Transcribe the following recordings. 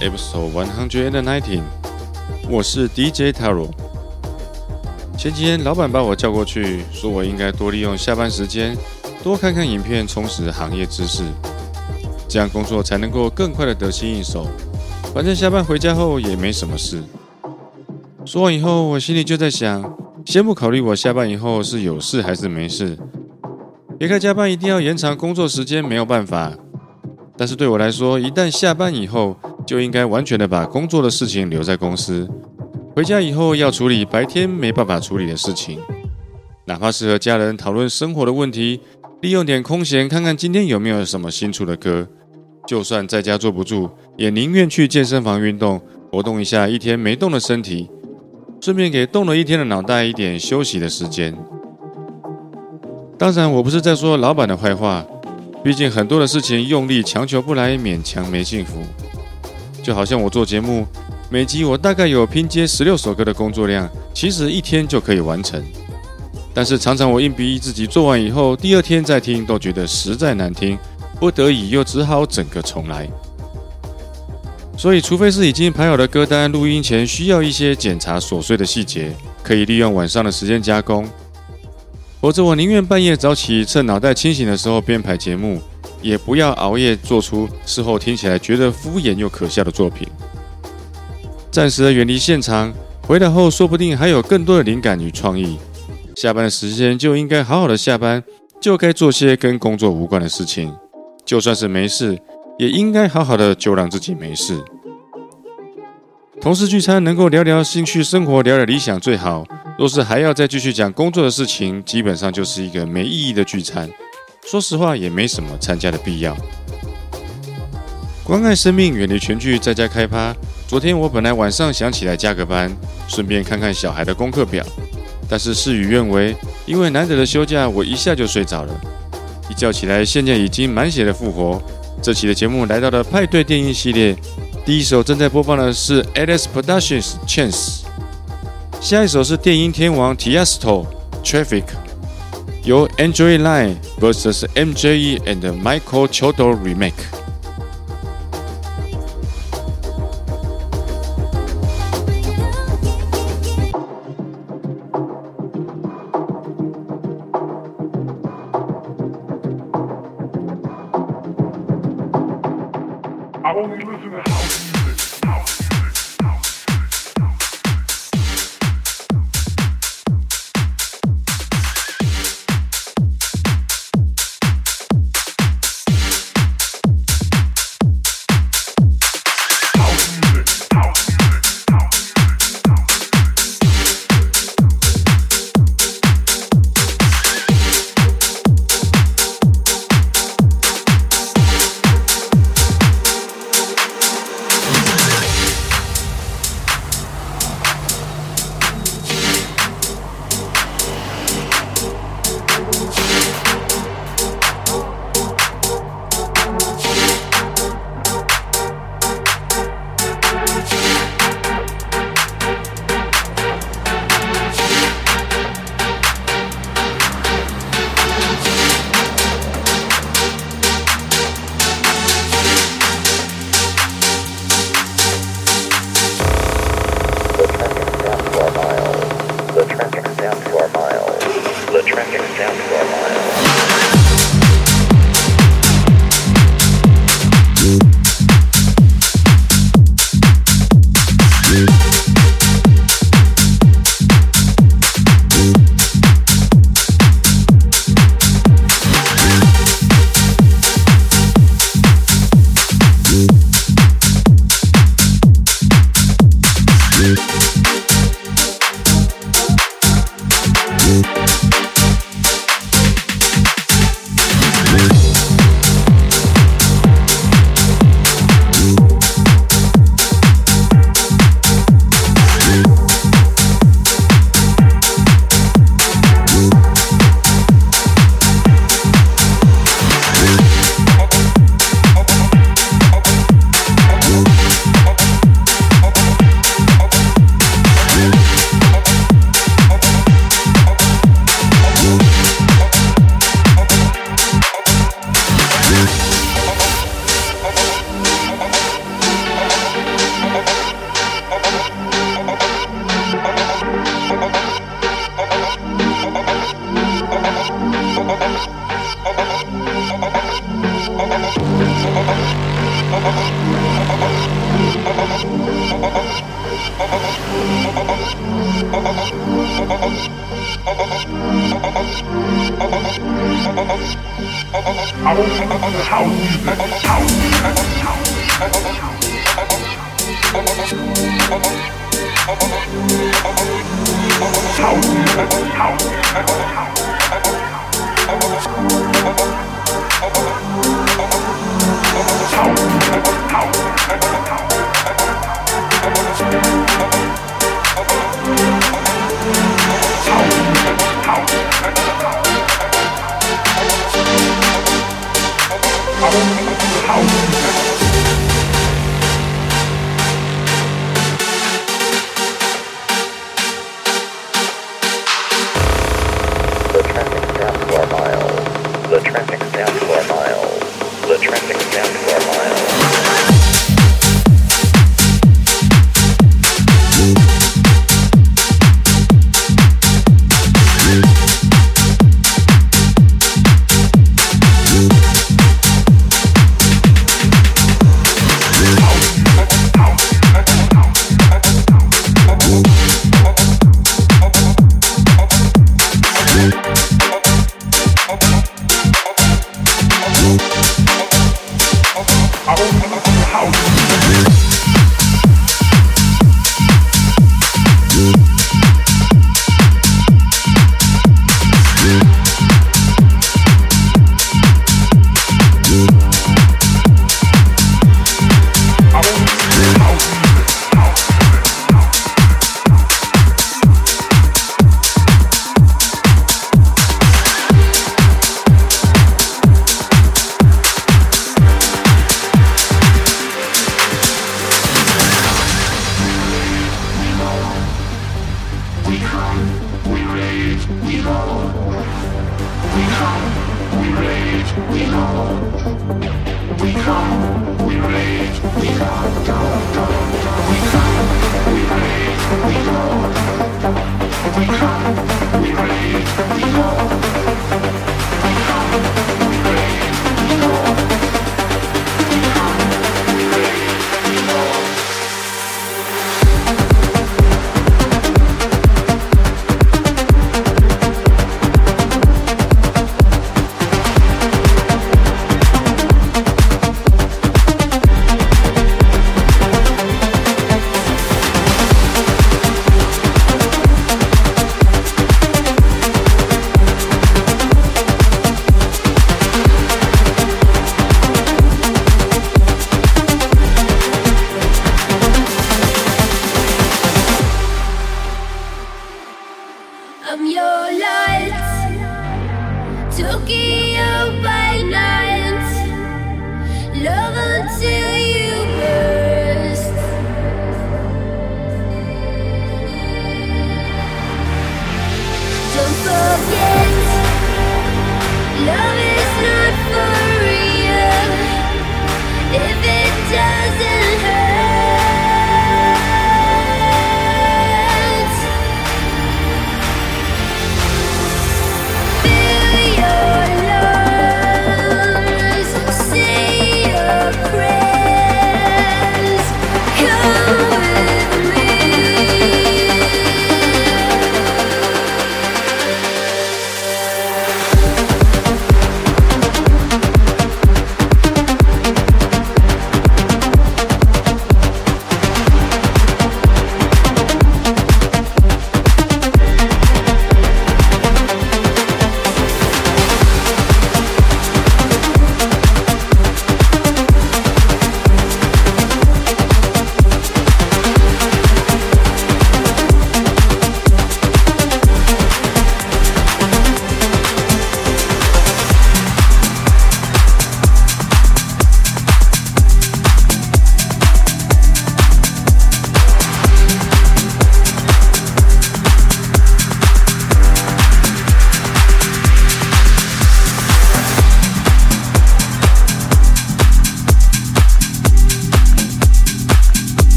Episode One Hundred and Nineteen，我是 DJ Taro。前几天老板把我叫过去，说我应该多利用下班时间，多看看影片，充实行业知识，这样工作才能够更快的得心应手。反正下班回家后也没什么事。说完以后，我心里就在想，先不考虑我下班以后是有事还是没事，别看加班一定要延长工作时间，没有办法。但是对我来说，一旦下班以后，就应该完全的把工作的事情留在公司。回家以后要处理白天没办法处理的事情，哪怕是和家人讨论生活的问题，利用点空闲看看今天有没有什么新出的歌。就算在家坐不住，也宁愿去健身房运动，活动一下一天没动的身体，顺便给动了一天的脑袋一点休息的时间。当然，我不是在说老板的坏话。毕竟很多的事情用力强求不来，勉强没幸福。就好像我做节目，每集我大概有拼接十六首歌的工作量，其实一天就可以完成。但是常常我硬逼自己做完以后，第二天再听都觉得实在难听，不得已又只好整个重来。所以，除非是已经排好的歌单，录音前需要一些检查琐碎的细节，可以利用晚上的时间加工。否则，我宁愿半夜早起，趁脑袋清醒的时候编排节目，也不要熬夜做出事后听起来觉得敷衍又可笑的作品。暂时的远离现场，回来后说不定还有更多的灵感与创意。下班的时间就应该好好的下班，就该做些跟工作无关的事情。就算是没事，也应该好好的就让自己没事。同事聚餐能够聊聊兴趣生活，聊聊理想最好。若是还要再继续讲工作的事情，基本上就是一个没意义的聚餐。说实话，也没什么参加的必要。关爱生命，远离全剧，在家开趴。昨天我本来晚上想起来加个班，顺便看看小孩的功课表，但是事与愿违，因为难得的休假，我一下就睡着了。一觉起来，现在已经满血的复活。这期的节目来到了派对电音系列。第一首正在播放的是 Alice Productions Chance，下一首是电音天王 Tiesto Traffic，由 Android Line vs MJE and Michael Chodo remake。We rage, we are God.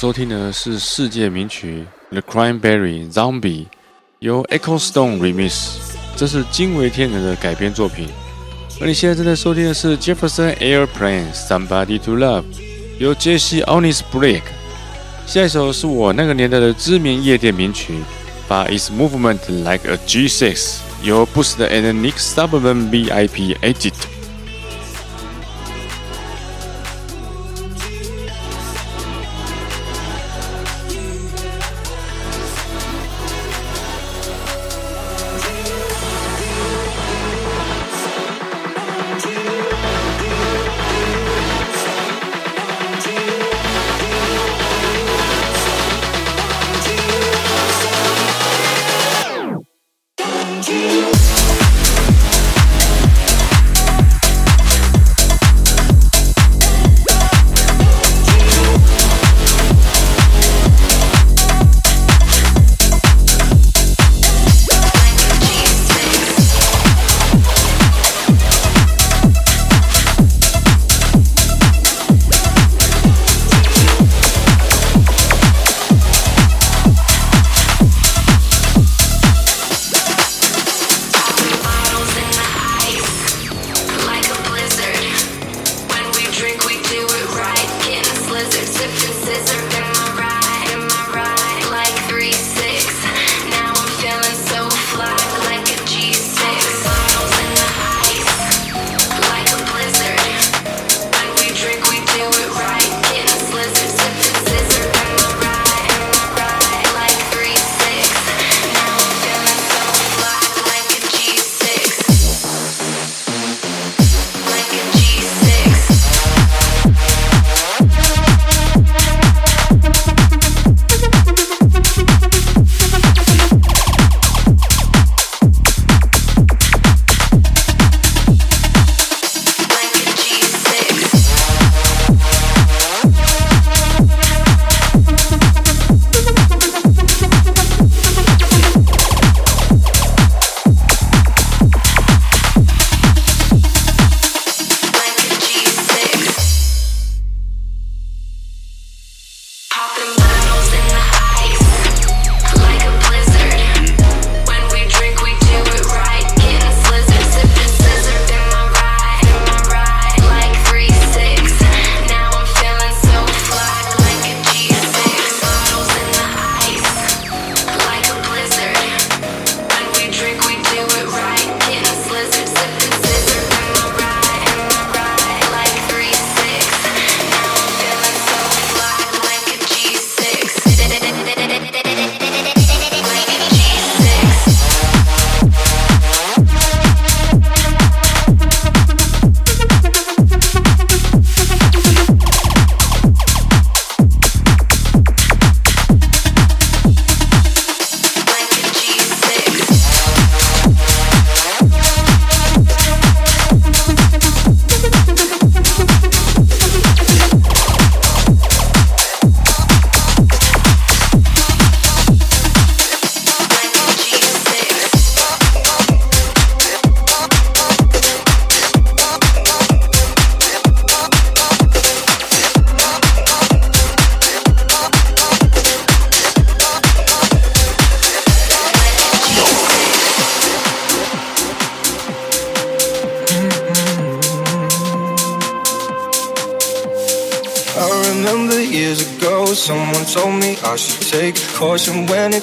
收听的是世界名曲《The Cranberry Zombie》，由 Echo Stone Remix，这是惊为天人的改编作品。而你现在正在收听的是 Jefferson Airplane《Somebody to Love》，由 Jesse Onis Break。下一首是我那个年代的知名夜店名曲《But Its Movement Like a G6》，由 Boost and Nick Suburban VIP Edit。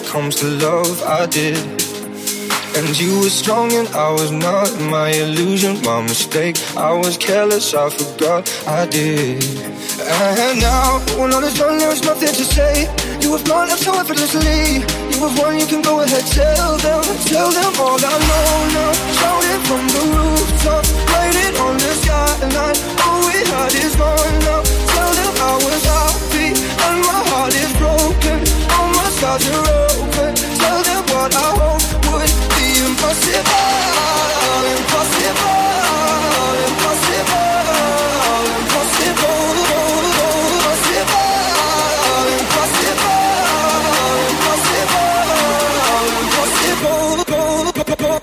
Comes to love. I did. And you were strong and I was not. My illusion, my mistake. I was careless, I forgot I did. And now, when all is done, there's nothing to say. You have gone up so effortlessly. You have won, you can go ahead, tell them, tell them all I know now. Shout it from the rooftop, write it on the skyline. All we had is gone now. Tell them I was happy and my heart is broken. Scars are open. Tell them what I hope would be impossible, impossible, impossible, impossible. Impossible, impossible, impossible, impossible.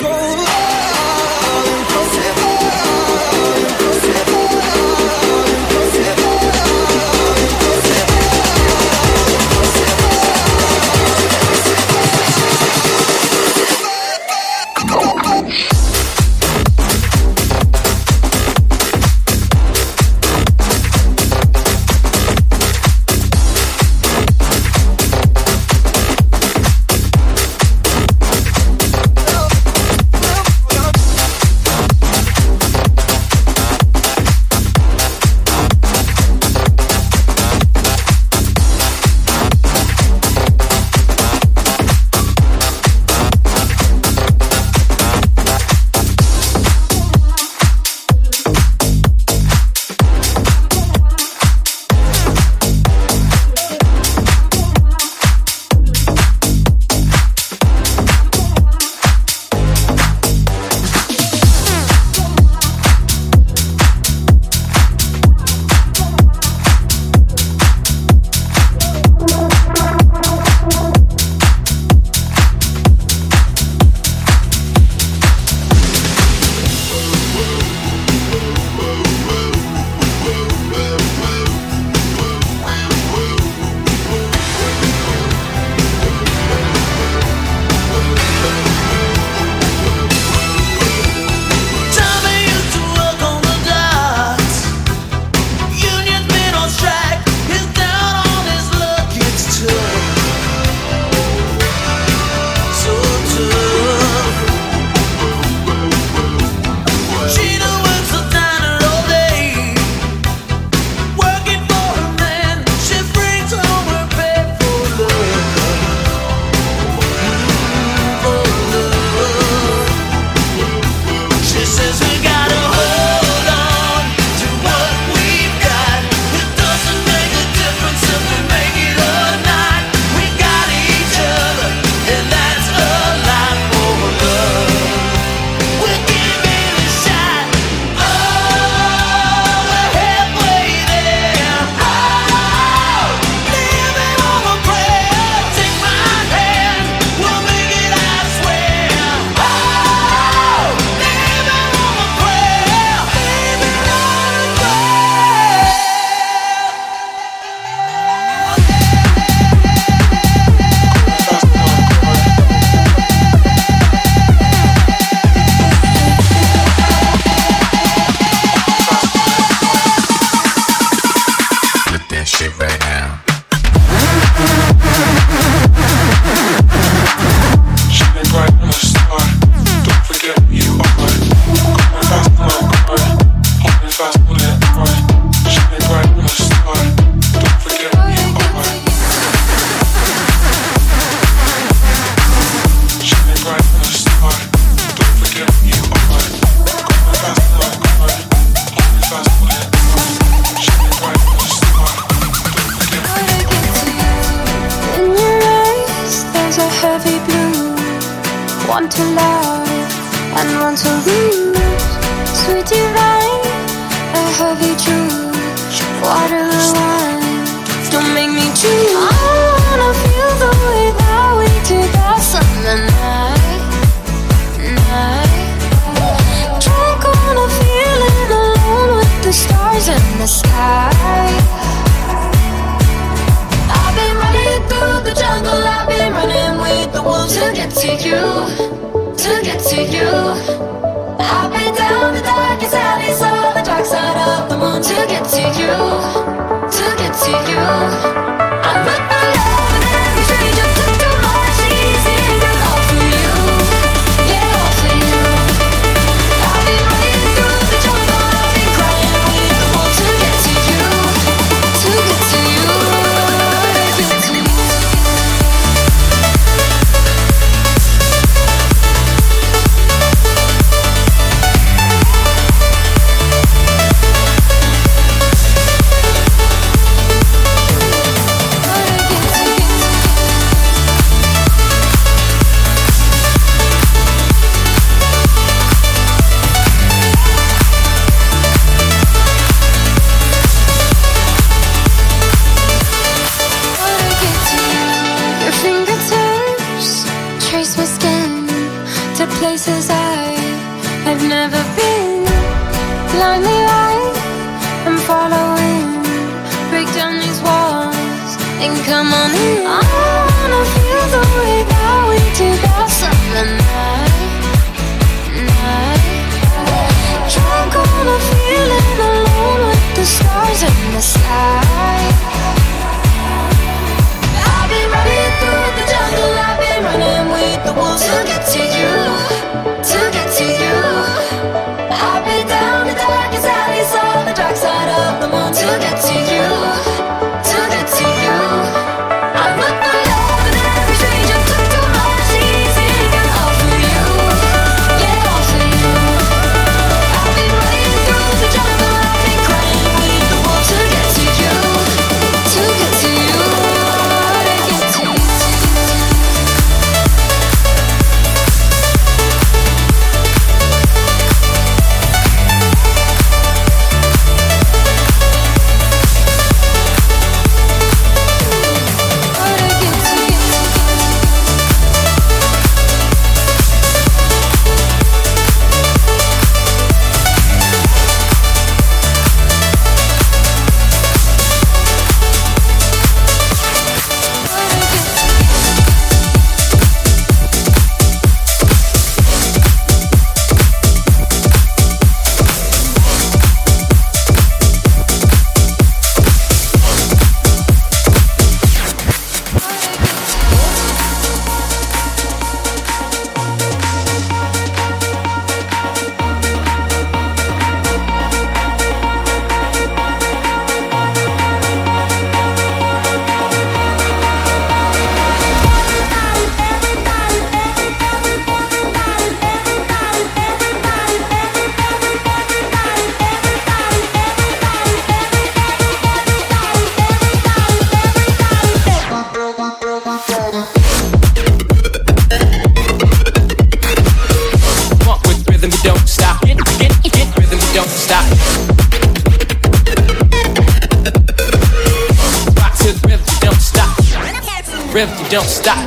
Rhythm you don't stop.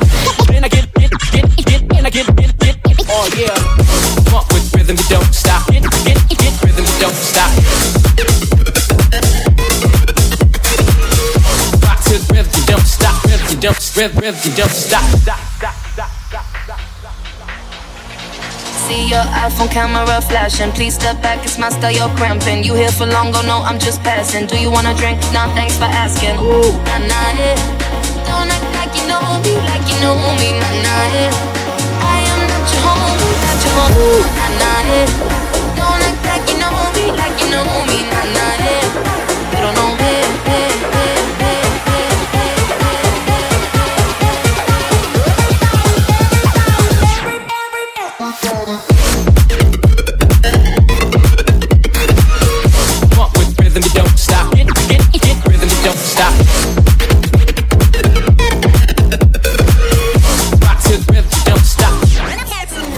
Then I get it, get it, get it, and I get it, get it. Oh yeah. Funk with rhythm, you don't stop. Get it, get it, get rhythm, you don't stop. Rock to the rhythm, you don't stop. Rhythm, you don't rev, Rhythm, you don't stop. See your iPhone camera flashing. Please step back, it's my style, you're cramping. You here for long, oh no, I'm just passing. Do you wanna drink? Nah, thanks for asking. Ooh, nah, nah, yeah. Nah, nah, nah, nah, nah,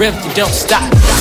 don't stop.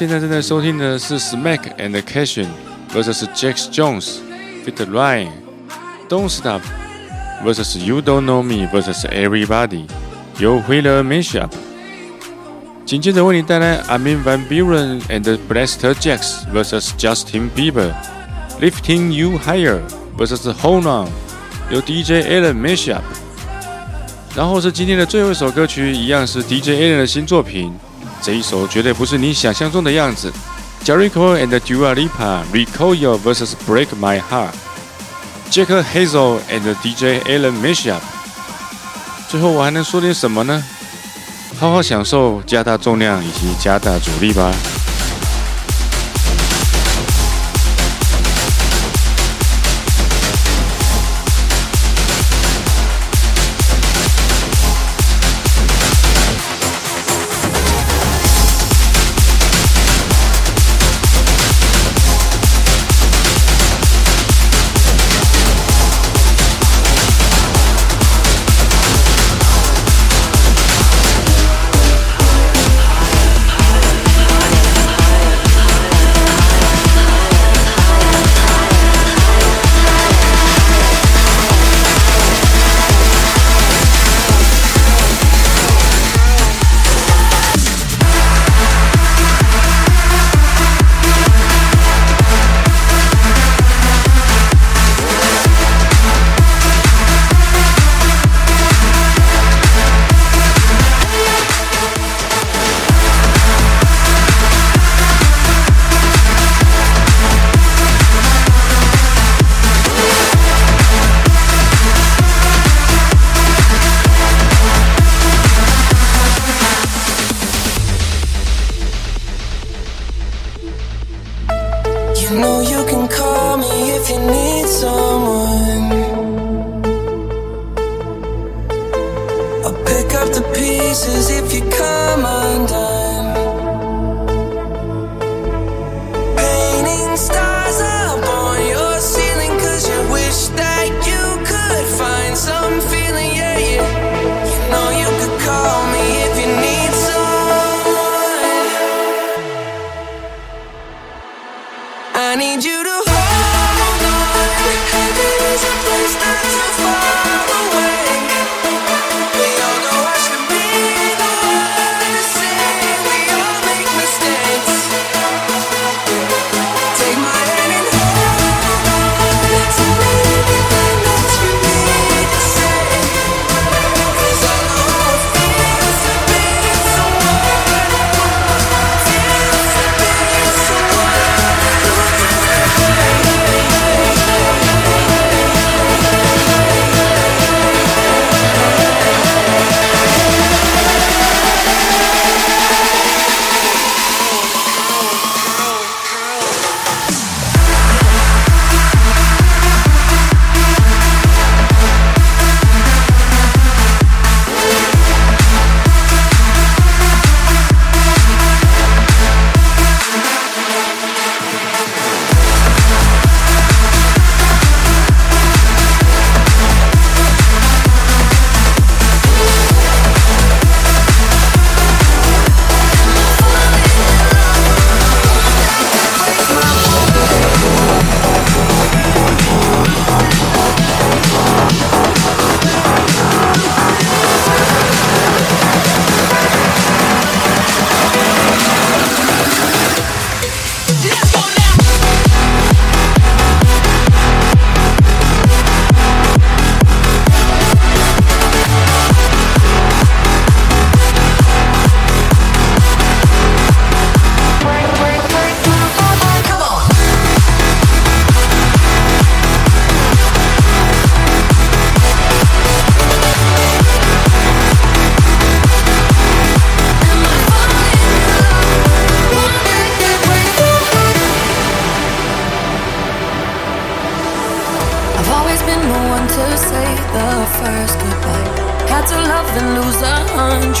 现在正在收听的是 Smack and Cashin vs Jax Jones Fit Ryan Don't Stop vs You Don't Know Me vs Everybody 由 Wheeler Mashup。紧接着为你带来 Armin van Buren and Blaster Jax vs Justin Bieber Lifting You Higher vs Hold On 由 DJ Alan Mashup。然后是今天的最后一首歌曲，一样是 DJ Alan 的新作品。 这一首绝对不是你想象中的样子。Jericho and Dua Lipa Recall Your vs Break My Heart。Jack Hazel and DJ Alan Mashup。最后我还能说点什么呢？好好享受加大重量以及加大阻力吧。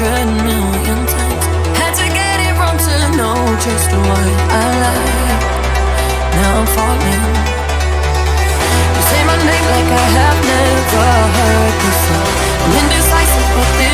Had to get it wrong to know just I like. Now I'm falling. You say my name like I have never heard before. I'm indecisive, but this.